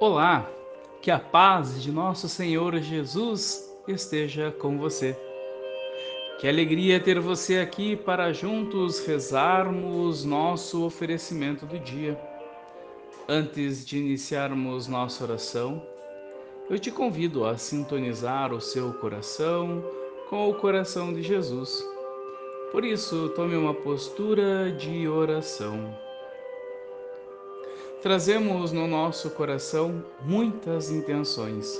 Olá, que a paz de nosso Senhor Jesus esteja com você. Que alegria ter você aqui para juntos rezarmos nosso oferecimento do dia. Antes de iniciarmos nossa oração, eu te convido a sintonizar o seu coração com o coração de Jesus. Por isso, tome uma postura de oração. Trazemos no nosso coração muitas intenções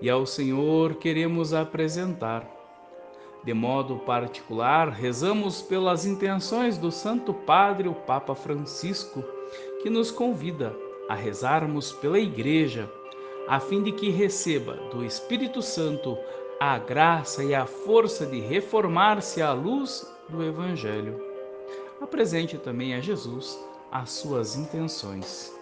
e ao Senhor queremos apresentar. De modo particular, rezamos pelas intenções do Santo Padre, o Papa Francisco, que nos convida a rezarmos pela Igreja, a fim de que receba do Espírito Santo a graça e a força de reformar-se à luz do Evangelho. Apresente também a Jesus as suas intenções.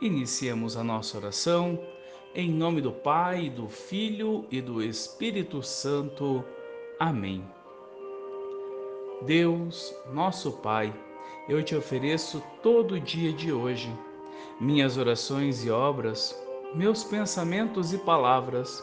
Iniciemos a nossa oração em nome do Pai, do Filho e do Espírito Santo. Amém. Deus, nosso Pai, eu te ofereço todo o dia de hoje, minhas orações e obras, meus pensamentos e palavras,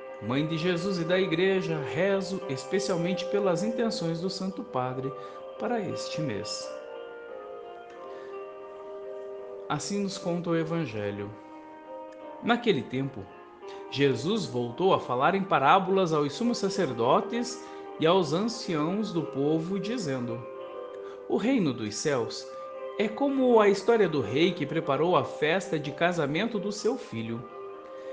Mãe de Jesus e da Igreja, rezo especialmente pelas intenções do Santo Padre para este mês. Assim nos conta o Evangelho. Naquele tempo, Jesus voltou a falar em parábolas aos sumos sacerdotes e aos anciãos do povo, dizendo: O reino dos céus é como a história do rei que preparou a festa de casamento do seu filho.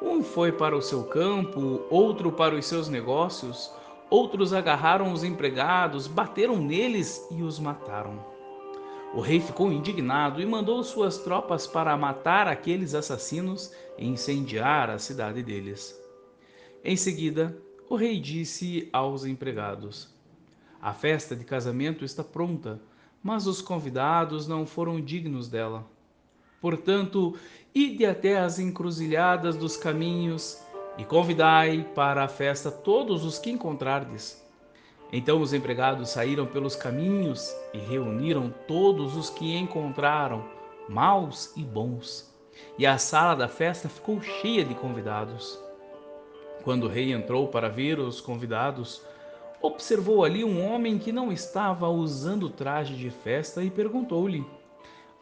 Um foi para o seu campo, outro para os seus negócios, outros agarraram os empregados, bateram neles e os mataram. O rei ficou indignado e mandou suas tropas para matar aqueles assassinos e incendiar a cidade deles. Em seguida, o rei disse aos empregados: A festa de casamento está pronta, mas os convidados não foram dignos dela. Portanto, ide até as encruzilhadas dos caminhos e convidai para a festa todos os que encontrardes. Então os empregados saíram pelos caminhos e reuniram todos os que encontraram, maus e bons. E a sala da festa ficou cheia de convidados. Quando o rei entrou para ver os convidados, observou ali um homem que não estava usando traje de festa e perguntou-lhe: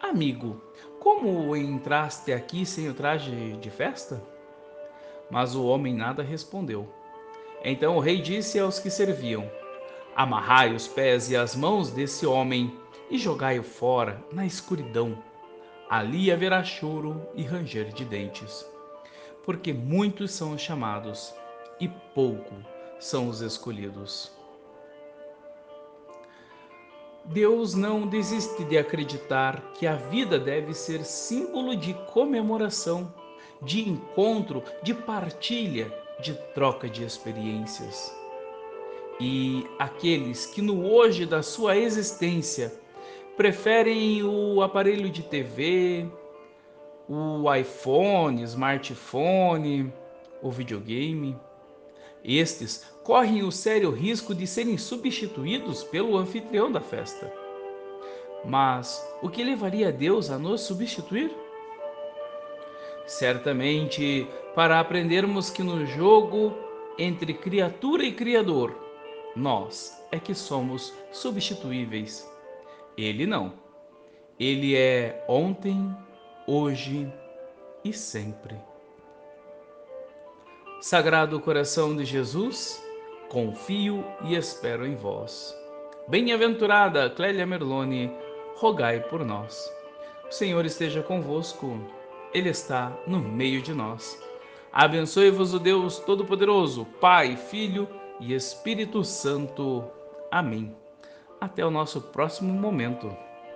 Amigo, como entraste aqui sem o traje de festa? Mas o homem nada respondeu. Então o rei disse aos que serviam: Amarrai os pés e as mãos desse homem e jogai-o fora na escuridão. Ali haverá choro e ranger de dentes porque muitos são os chamados e pouco são os escolhidos. Deus não desiste de acreditar que a vida deve ser símbolo de comemoração, de encontro, de partilha, de troca de experiências. E aqueles que no hoje da sua existência preferem o aparelho de TV, o iPhone, smartphone, o videogame. Estes correm o sério risco de serem substituídos pelo anfitrião da festa. Mas o que levaria Deus a nos substituir? Certamente para aprendermos que no jogo entre criatura e Criador, nós é que somos substituíveis. Ele não. Ele é ontem, hoje e sempre. Sagrado coração de Jesus, confio e espero em vós. Bem-aventurada Clélia Merlone, rogai por nós. O Senhor esteja convosco, Ele está no meio de nós. Abençoe-vos o Deus Todo-Poderoso, Pai, Filho e Espírito Santo. Amém. Até o nosso próximo momento.